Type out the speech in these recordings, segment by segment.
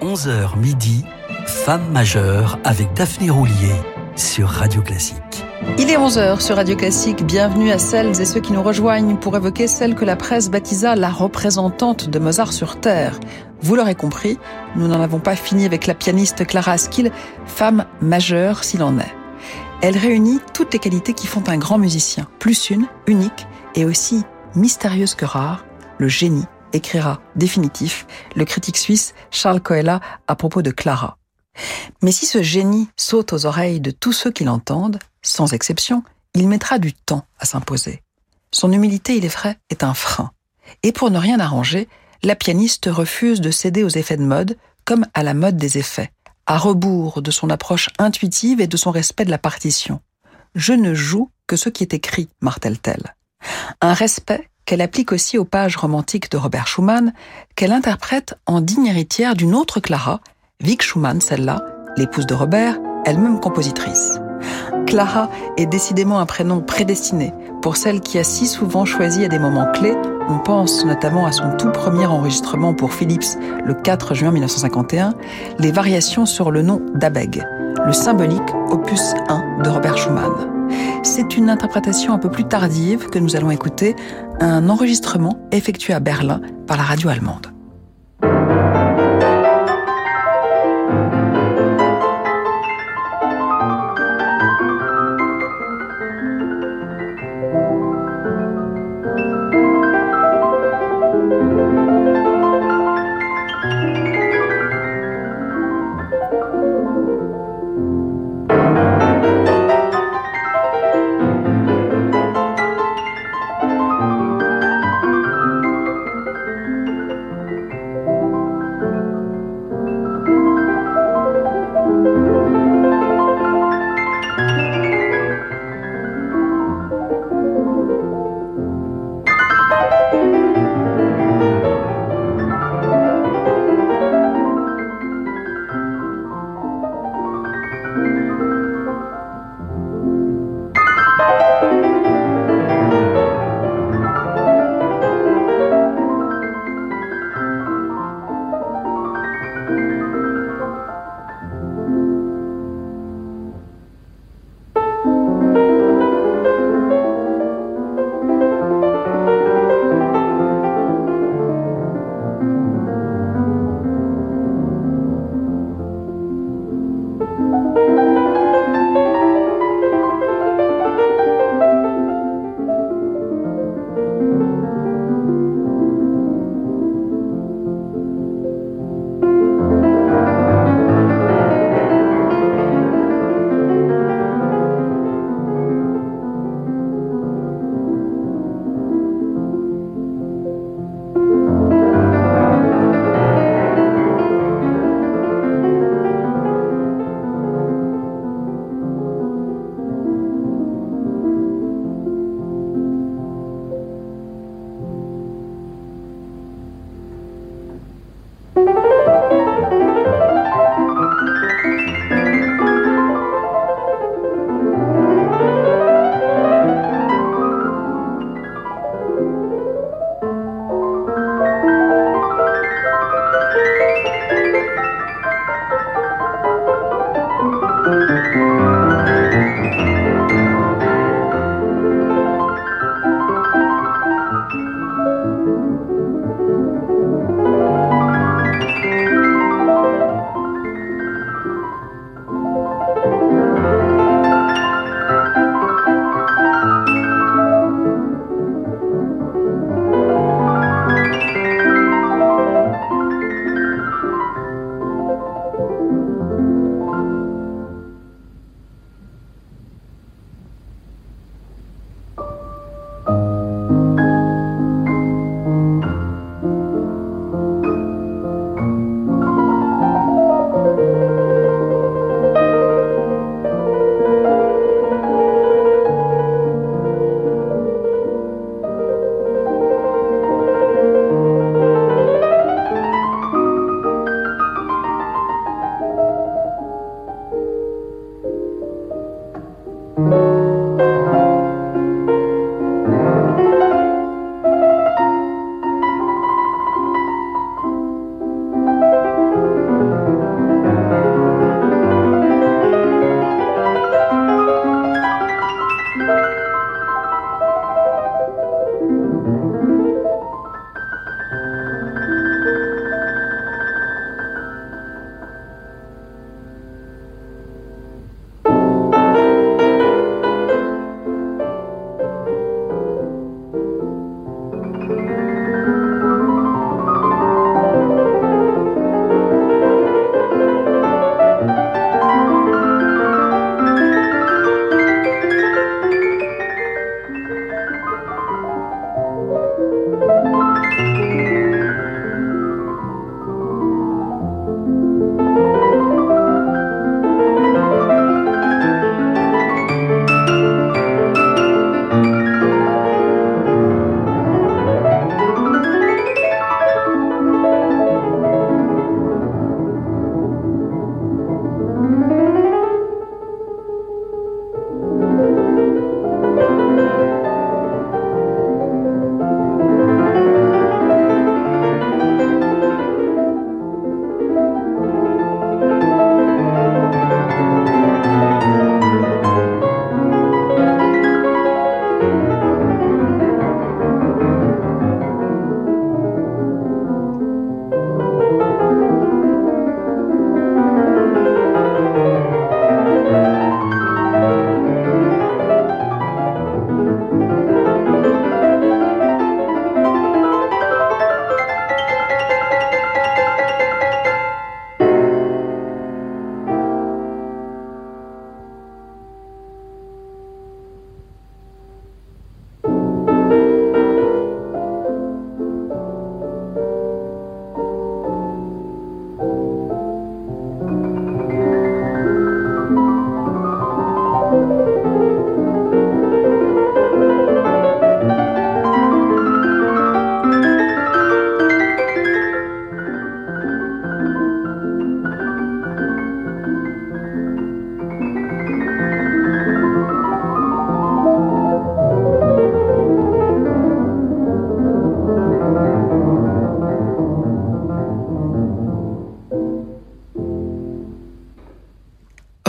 11h midi, Femme majeure avec Daphné Roulier sur Radio Classique. Il est 11h sur Radio Classique. Bienvenue à celles et ceux qui nous rejoignent pour évoquer celle que la presse baptisa la représentante de Mozart sur Terre. Vous l'aurez compris, nous n'en avons pas fini avec la pianiste Clara Askill, femme majeure s'il en est. Elle réunit toutes les qualités qui font un grand musicien, plus une, unique et aussi mystérieuse que rare, le génie écrira définitif le critique suisse Charles Coella à propos de Clara. Mais si ce génie saute aux oreilles de tous ceux qui l'entendent, sans exception, il mettra du temps à s'imposer. Son humilité, il est vrai, est un frein. Et pour ne rien arranger, la pianiste refuse de céder aux effets de mode, comme à la mode des effets, à rebours de son approche intuitive et de son respect de la partition. Je ne joue que ce qui est écrit, martèle-t-elle. Un respect qu'elle applique aussi aux pages romantiques de Robert Schumann, qu'elle interprète en digne héritière d'une autre Clara, Vic Schumann, celle-là, l'épouse de Robert, elle-même compositrice. Clara est décidément un prénom prédestiné pour celle qui a si souvent choisi à des moments clés. On pense notamment à son tout premier enregistrement pour Philips le 4 juin 1951, les variations sur le nom d'Abeg, le symbolique opus 1 de Robert Schumann. C'est une interprétation un peu plus tardive que nous allons écouter, un enregistrement effectué à Berlin par la radio allemande.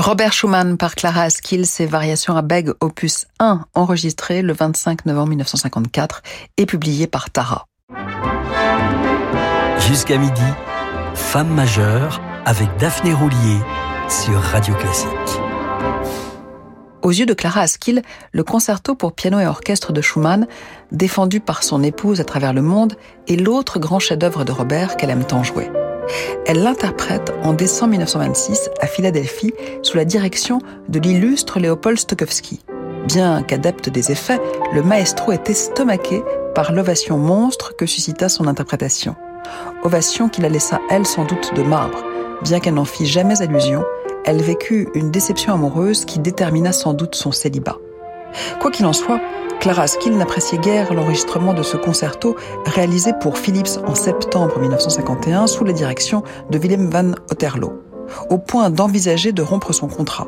Robert Schumann par Clara Askill, ses variations à beg opus 1 enregistré le 25 novembre 1954 et publié par Tara. Jusqu'à midi, Femme majeure avec Daphné Roulier sur Radio Classique. Aux yeux de Clara Askill, le concerto pour piano et orchestre de Schumann, défendu par son épouse à travers le monde, est l'autre grand chef-d'œuvre de Robert qu'elle aime tant jouer. Elle l'interprète en décembre 1926 à Philadelphie sous la direction de l'illustre Léopold Stokowski. Bien qu'adepte des effets, le maestro est estomaqué par l'ovation monstre que suscita son interprétation. Ovation qui la laissa, elle, sans doute de marbre. Bien qu'elle n'en fît jamais allusion, elle vécut une déception amoureuse qui détermina sans doute son célibat. Quoi qu'il en soit, Clara Skill n'appréciait guère l'enregistrement de ce concerto réalisé pour Philips en septembre 1951 sous la direction de Willem van Otterlo, au point d'envisager de rompre son contrat.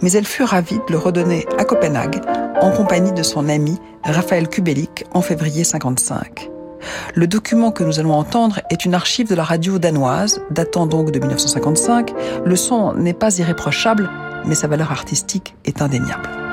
Mais elle fut ravie de le redonner à Copenhague en compagnie de son ami Raphaël Kubelik en février 55. Le document que nous allons entendre est une archive de la radio danoise, datant donc de 1955. Le son n'est pas irréprochable, mais sa valeur artistique est indéniable.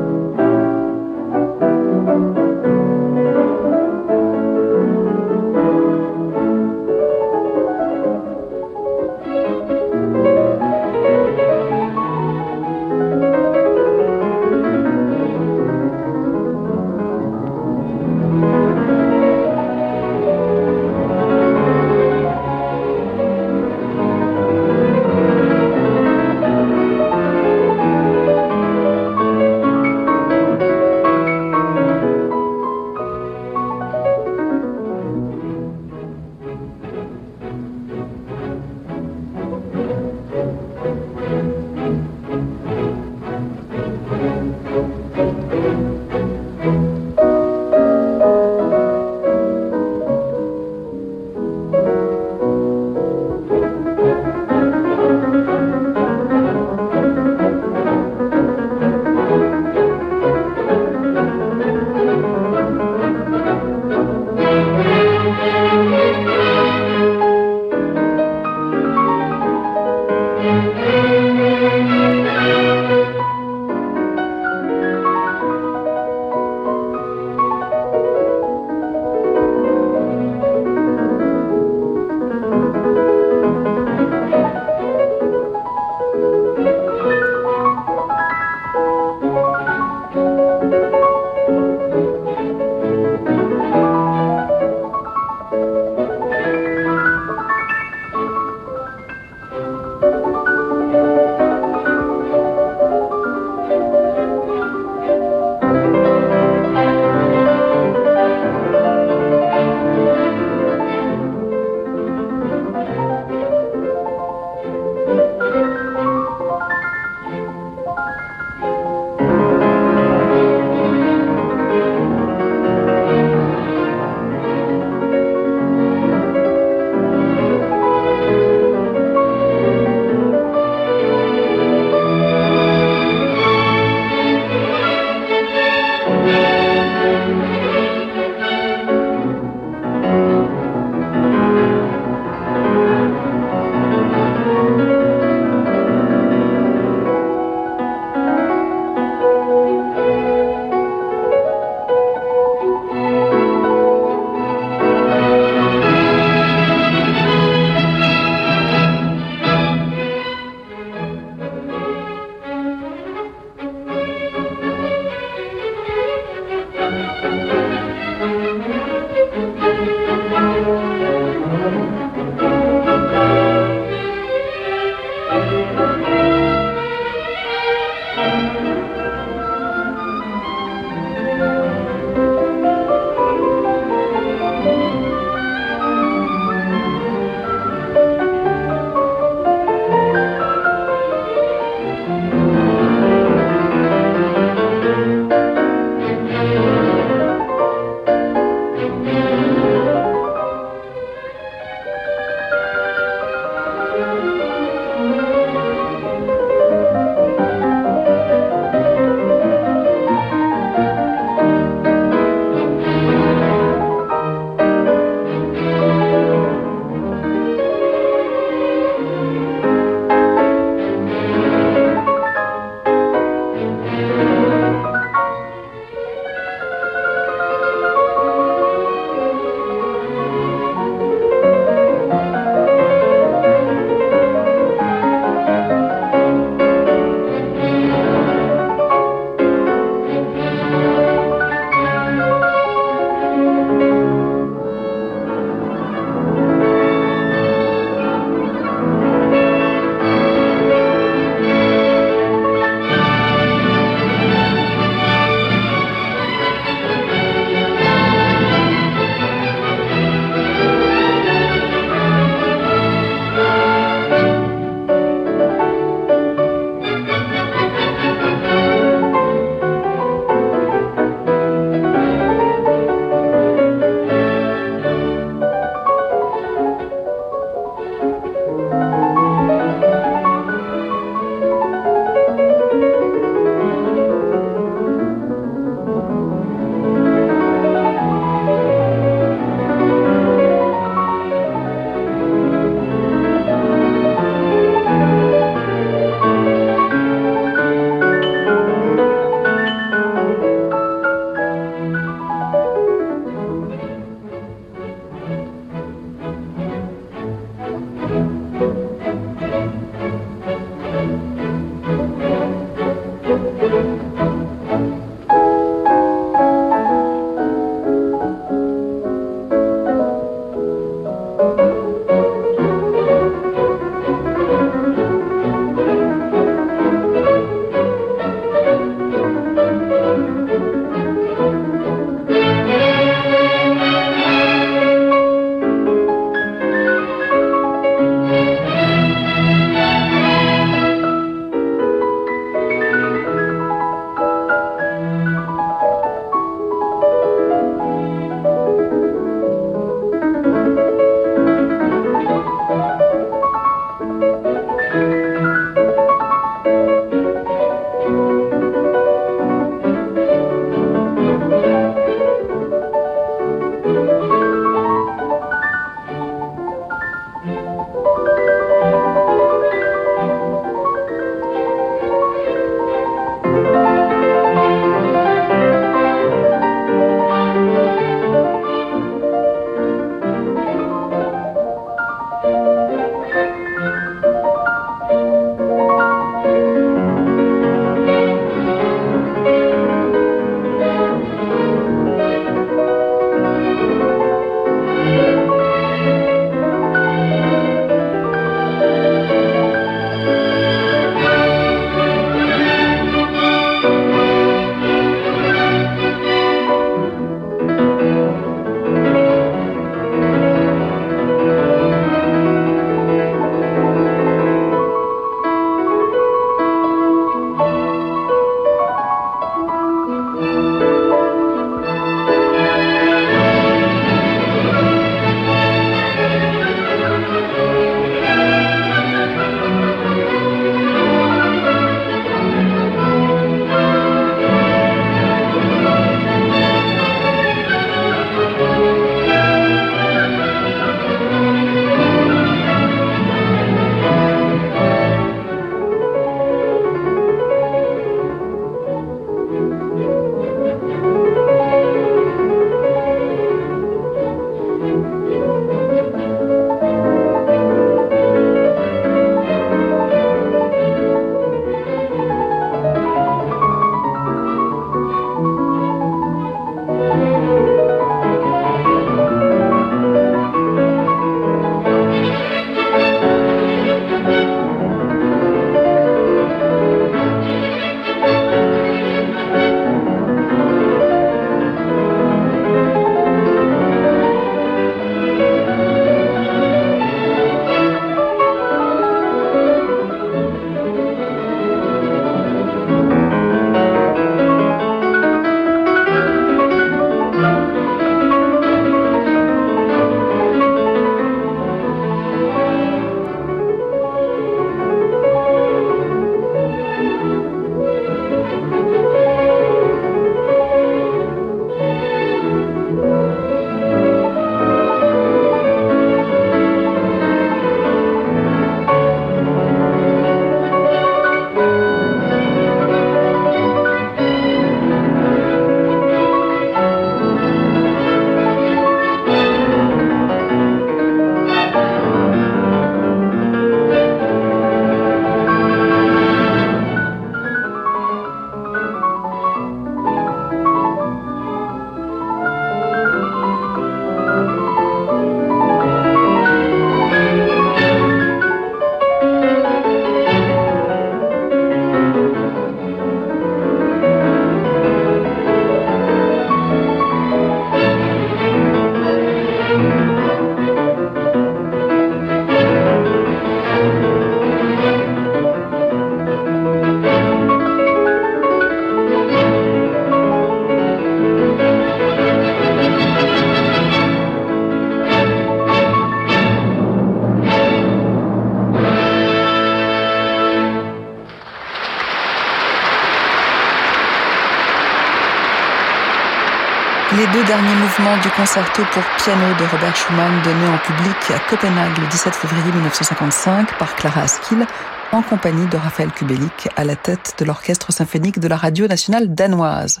Deux derniers mouvements du concerto pour piano de Robert Schumann donné en public à Copenhague le 17 février 1955 par Clara Askill en compagnie de Raphaël Kubelik à la tête de l'orchestre symphonique de la radio nationale danoise.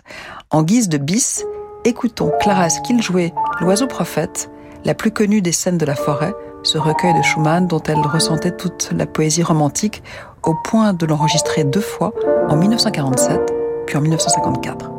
En guise de bis, écoutons Clara Askill jouer L'oiseau prophète, la plus connue des scènes de la forêt, ce recueil de Schumann dont elle ressentait toute la poésie romantique au point de l'enregistrer deux fois en 1947 puis en 1954.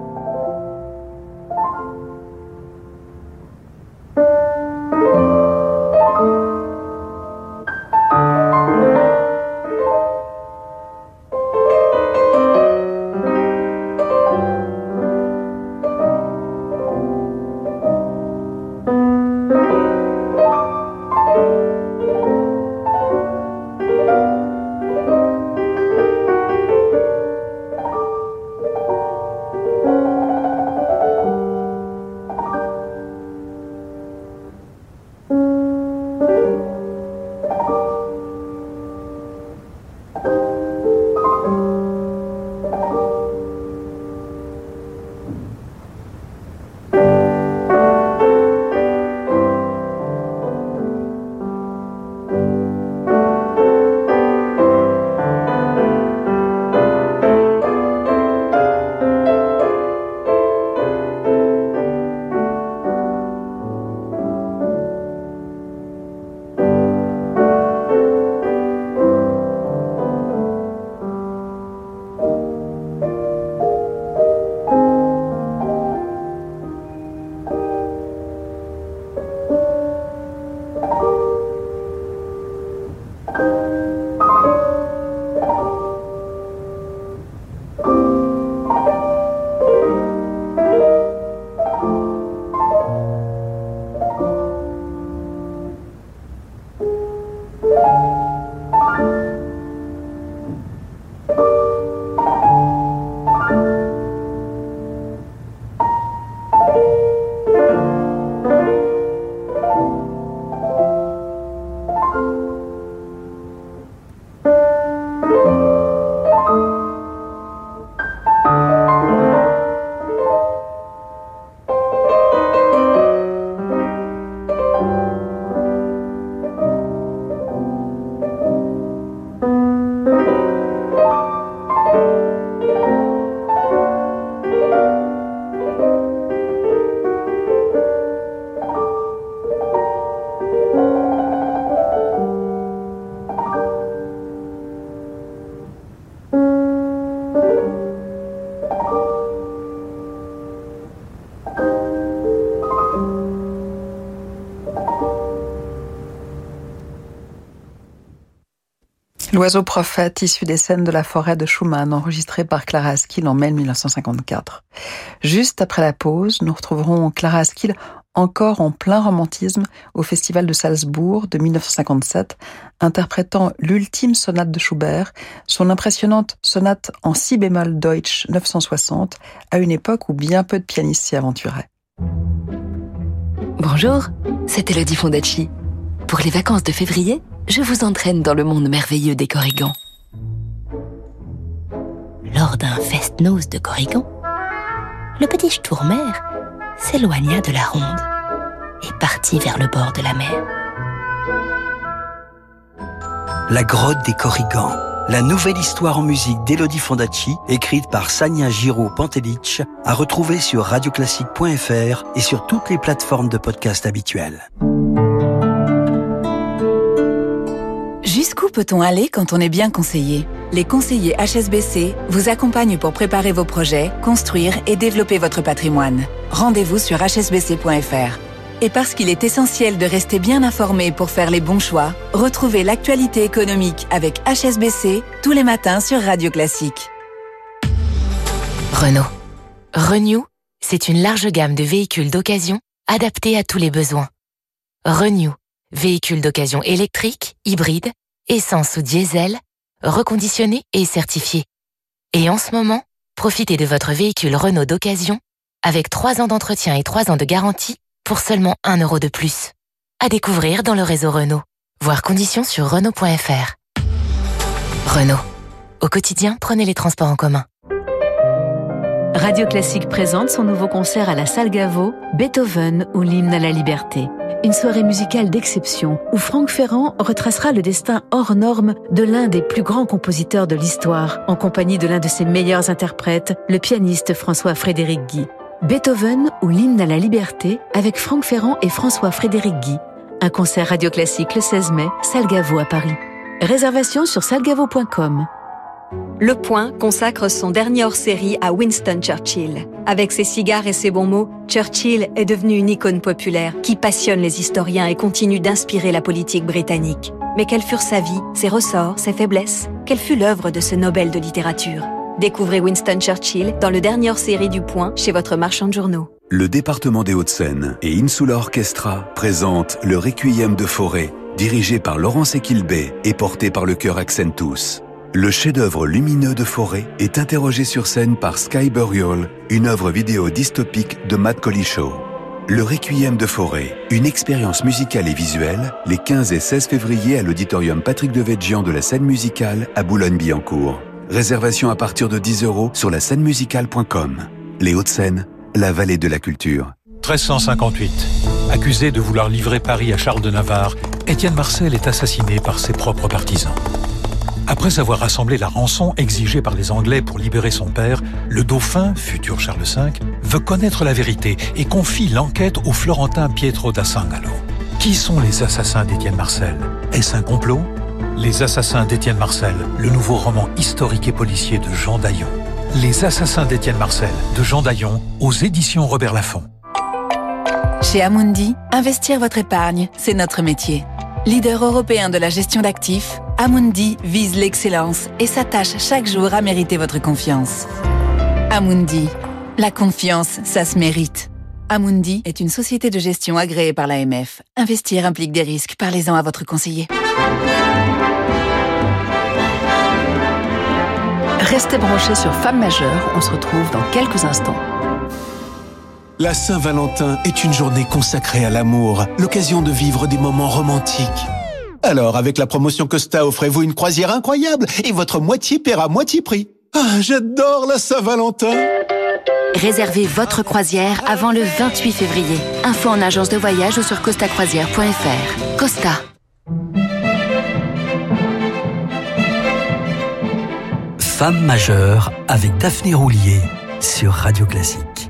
L'oiseau prophète issu des scènes de la forêt de Schumann enregistré par Clara Askill en mai 1954. Juste après la pause, nous retrouverons Clara Askill encore en plein romantisme au Festival de Salzbourg de 1957, interprétant l'ultime sonate de Schubert, son impressionnante sonate en si bémol Deutsch 960, à une époque où bien peu de pianistes s'y aventuraient. Bonjour, c'est Elodie Fondacci. Pour les vacances de février, je vous entraîne dans le monde merveilleux des Corrigans. Lors d'un fest-noz de Corrigan, le petit Stourmer s'éloigna de la ronde et partit vers le bord de la mer. La grotte des Corrigans, la nouvelle histoire en musique d'Elodie Fondacci, écrite par Sania Giraud-Pantelic, à retrouver sur radioclassique.fr et sur toutes les plateformes de podcast habituelles. Peut-on aller quand on est bien conseillé? Les conseillers HSBC vous accompagnent pour préparer vos projets, construire et développer votre patrimoine. Rendez-vous sur hsbc.fr. Et parce qu'il est essentiel de rester bien informé pour faire les bons choix, retrouvez l'actualité économique avec HSBC tous les matins sur Radio Classique. Renault. Renew, c'est une large gamme de véhicules d'occasion adaptés à tous les besoins. Renew, véhicules d'occasion électriques, hybrides, essence ou diesel, reconditionné et certifié. Et en ce moment, profitez de votre véhicule Renault d'occasion avec 3 ans d'entretien et 3 ans de garantie pour seulement 1 euro de plus. À découvrir dans le réseau Renault. Voir conditions sur Renault.fr. Renault. Au quotidien, prenez les transports en commun. Radio Classique présente son nouveau concert à la Salle Gaveau, Beethoven ou l'hymne à la liberté. Une soirée musicale d'exception où Franck Ferrand retracera le destin hors norme de l'un des plus grands compositeurs de l'histoire, en compagnie de l'un de ses meilleurs interprètes, le pianiste François-Frédéric Guy. Beethoven ou l'hymne à la liberté avec Franck Ferrand et François-Frédéric Guy. Un concert radio classique le 16 mai, Salle Gaveau à Paris. Réservation sur salgavo.com. Le Point consacre son dernier hors-série à Winston Churchill. Avec ses cigares et ses bons mots, Churchill est devenu une icône populaire qui passionne les historiens et continue d'inspirer la politique britannique. Mais quelle furent sa vie, ses ressorts, ses faiblesses? Quelle fut l'œuvre de ce Nobel de littérature? Découvrez Winston Churchill dans le dernier hors-série du Point chez votre marchand de journaux. Le département des Hauts-de-Seine et Insula Orchestra présentent le Requiem de Forêt, dirigé par Laurence Equilbé et porté par le chœur Accentus. Le chef-d'œuvre lumineux de Forêt est interrogé sur scène par Sky Burial, une œuvre vidéo dystopique de Matt Colichaud. Le Requiem de Forêt, une expérience musicale et visuelle, les 15 et 16 février à l'auditorium Patrick de Devedjian de la scène musicale à Boulogne-Billancourt. Réservation à partir de 10 euros sur la scène musicale.com. Les Hauts-de-Seine, la vallée de la culture. 1358. Accusé de vouloir livrer Paris à Charles de Navarre, Étienne Marcel est assassiné par ses propres partisans. Après avoir rassemblé la rançon exigée par les Anglais pour libérer son père, le dauphin, futur Charles V, veut connaître la vérité et confie l'enquête au Florentin Pietro da Sangalo. Qui sont les assassins d'Étienne Marcel? Est-ce un complot? Les assassins d'Étienne Marcel, le nouveau roman historique et policier de Jean Daillon. Les assassins d'Étienne Marcel, de Jean Daillon, aux éditions Robert Laffont. Chez Amundi, investir votre épargne, c'est notre métier. Leader européen de la gestion d'actifs, Amundi vise l'excellence et s'attache chaque jour à mériter votre confiance. Amundi, la confiance, ça se mérite. Amundi est une société de gestion agréée par l'AMF. Investir implique des risques. Parlez-en à votre conseiller. Restez branchés sur Femmes majeures, on se retrouve dans quelques instants. La Saint-Valentin est une journée consacrée à l'amour, l'occasion de vivre des moments romantiques. Alors, avec la promotion Costa, offrez-vous une croisière incroyable et votre moitié paiera moitié prix. Ah, j'adore la Saint-Valentin Réservez votre croisière avant le 28 février. Info en agence de voyage ou sur costacroisière.fr. Costa. Femme majeure avec Daphné Roulier sur Radio Classique.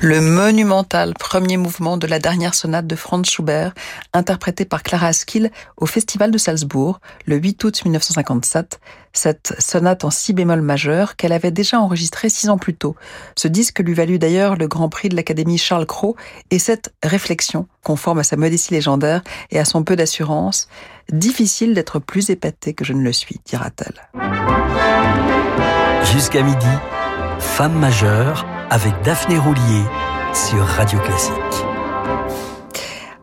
Le monumental premier mouvement de la dernière sonate de Franz Schubert, interprété par Clara Askill au Festival de Salzbourg le 8 août 1957, cette sonate en si bémol majeur qu'elle avait déjà enregistrée six ans plus tôt. Ce disque lui valut d'ailleurs le Grand Prix de l'Académie Charles Cros et cette réflexion, conforme à sa modestie légendaire et à son peu d'assurance, difficile d'être plus épatée que je ne le suis, dira-t-elle. Jusqu'à midi, femme majeure avec Daphné Roulier sur Radio Classique.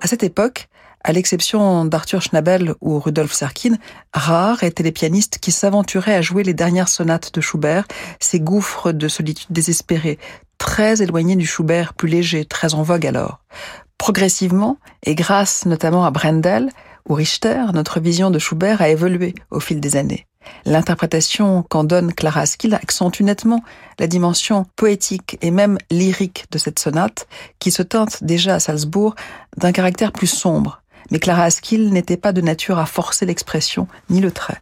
À cette époque, à l'exception d'Arthur Schnabel ou Rudolf Serkin, rares étaient les pianistes qui s'aventuraient à jouer les dernières sonates de Schubert, ces gouffres de solitude désespérée, très éloignés du Schubert plus léger, très en vogue alors. Progressivement, et grâce notamment à Brendel ou Richter, notre vision de Schubert a évolué au fil des années. L'interprétation qu'en donne Clara Askill accentue nettement la dimension poétique et même lyrique de cette sonate, qui se teinte déjà à Salzbourg d'un caractère plus sombre. Mais Clara Askill n'était pas de nature à forcer l'expression ni le trait.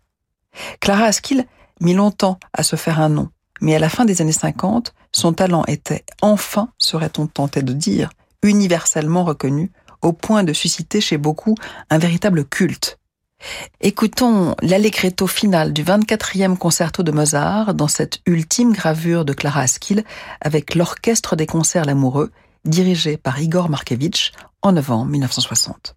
Clara Askill mit longtemps à se faire un nom, mais à la fin des années 50, son talent était enfin, serait-on tenté de dire, universellement reconnu, au point de susciter chez beaucoup un véritable culte. Écoutons l'allegretto final du 24e concerto de Mozart dans cette ultime gravure de Clara Askill avec l'Orchestre des concerts L'Amoureux, dirigé par Igor Markevitch en novembre 1960.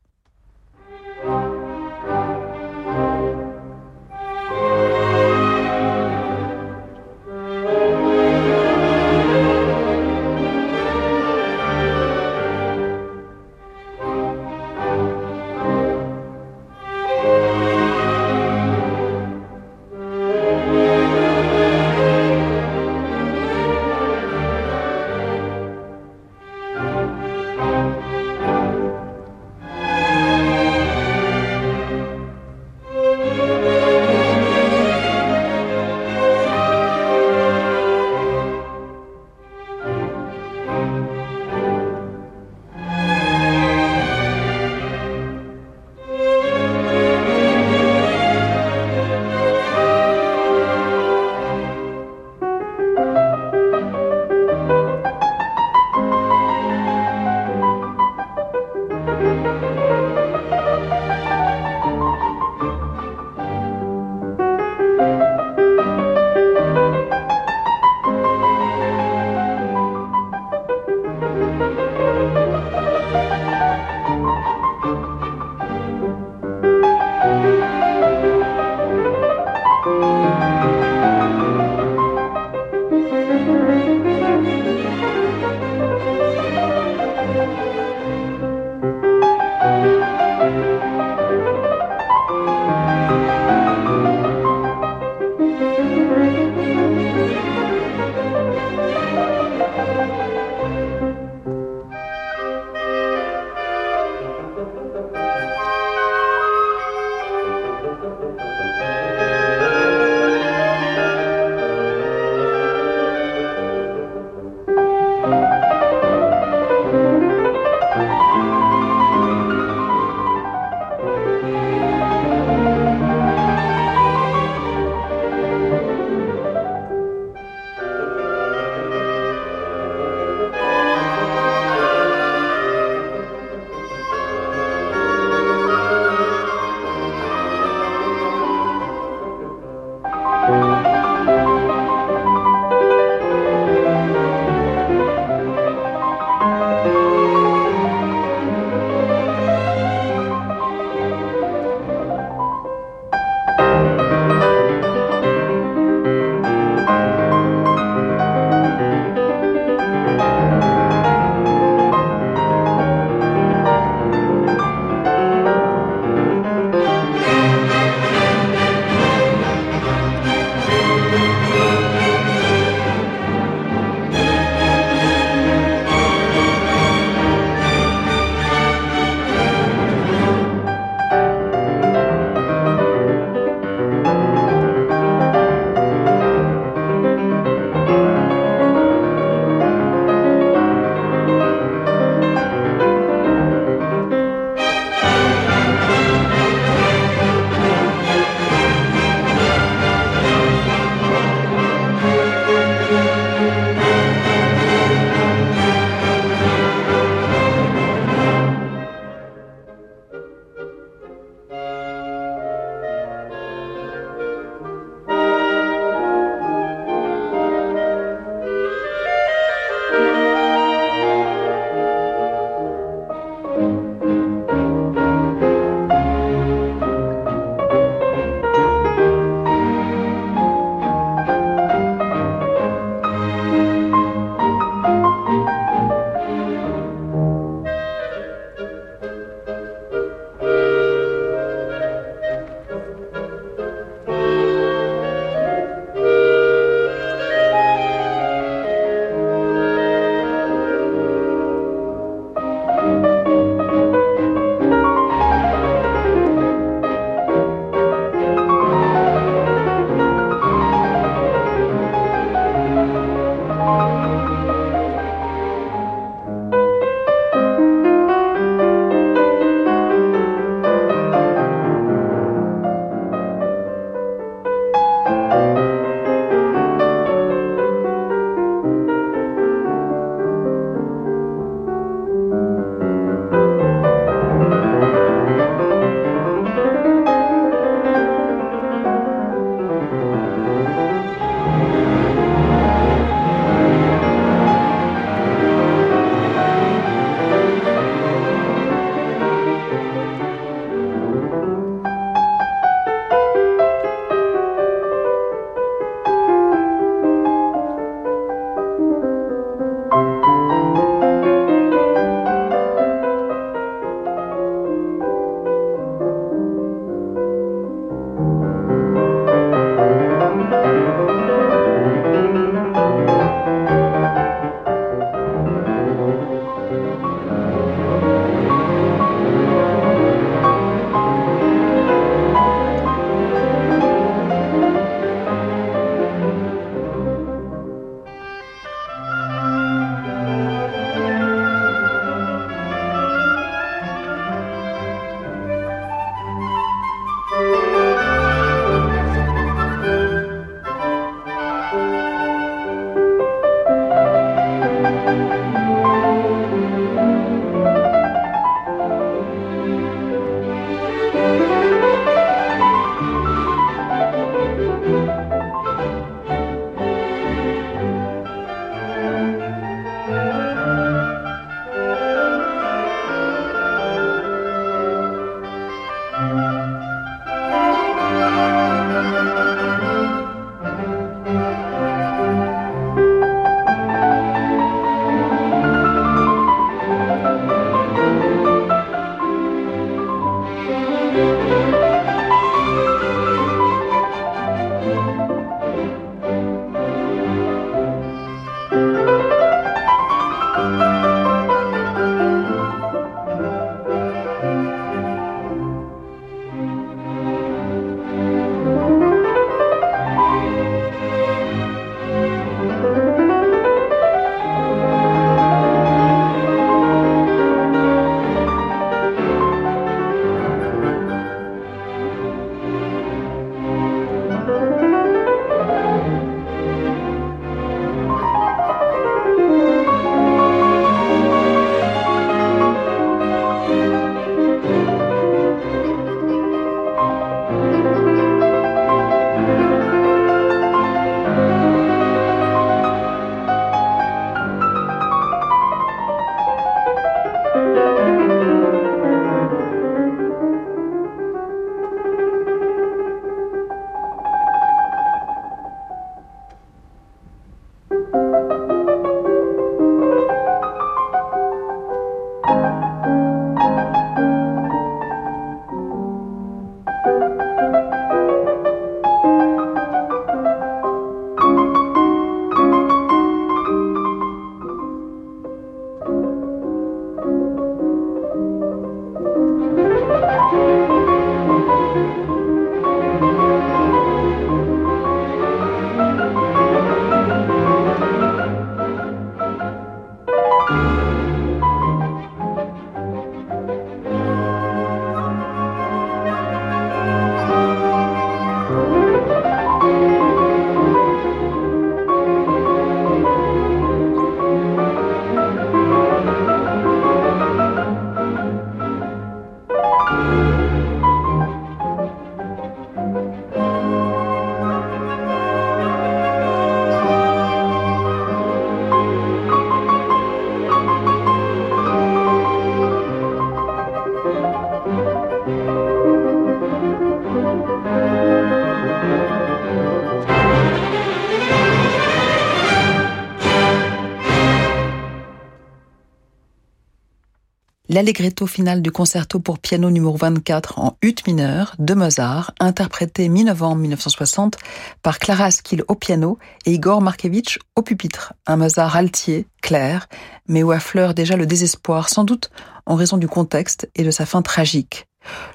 L'allegretto final du concerto pour piano numéro 24 en ut mineur de Mozart, interprété mi-novembre 1960 par Clara Askill au piano et Igor Markevitch au pupitre. Un Mozart altier, clair, mais où affleure déjà le désespoir, sans doute en raison du contexte et de sa fin tragique.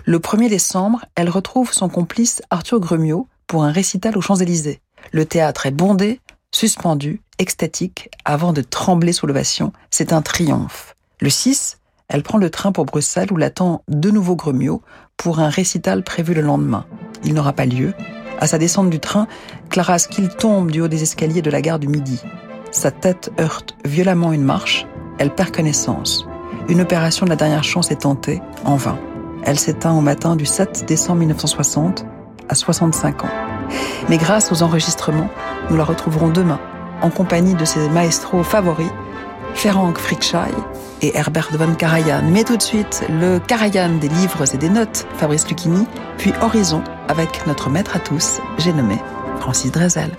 Le 1er décembre, elle retrouve son complice Arthur Grumio pour un récital aux Champs-Élysées. Le théâtre est bondé, suspendu, extatique, avant de trembler sous l'ovation. C'est un triomphe. Le 6, elle prend le train pour Bruxelles où l'attend de nouveau Gremio pour un récital prévu le lendemain. Il n'aura pas lieu. À sa descente du train, Clara Skill tombe du haut des escaliers de la gare du Midi. Sa tête heurte violemment une marche. Elle perd connaissance. Une opération de la dernière chance est tentée, en vain. Elle s'éteint au matin du 7 décembre 1960, à 65 ans. Mais grâce aux enregistrements, nous la retrouverons demain, en compagnie de ses maestros favoris, Ferenc Frickschei et Herbert von Karajan. Mais tout de suite, le Karajan des livres et des notes, Fabrice Lucchini, puis Horizon avec notre maître à tous, j'ai nommé Francis Drezel.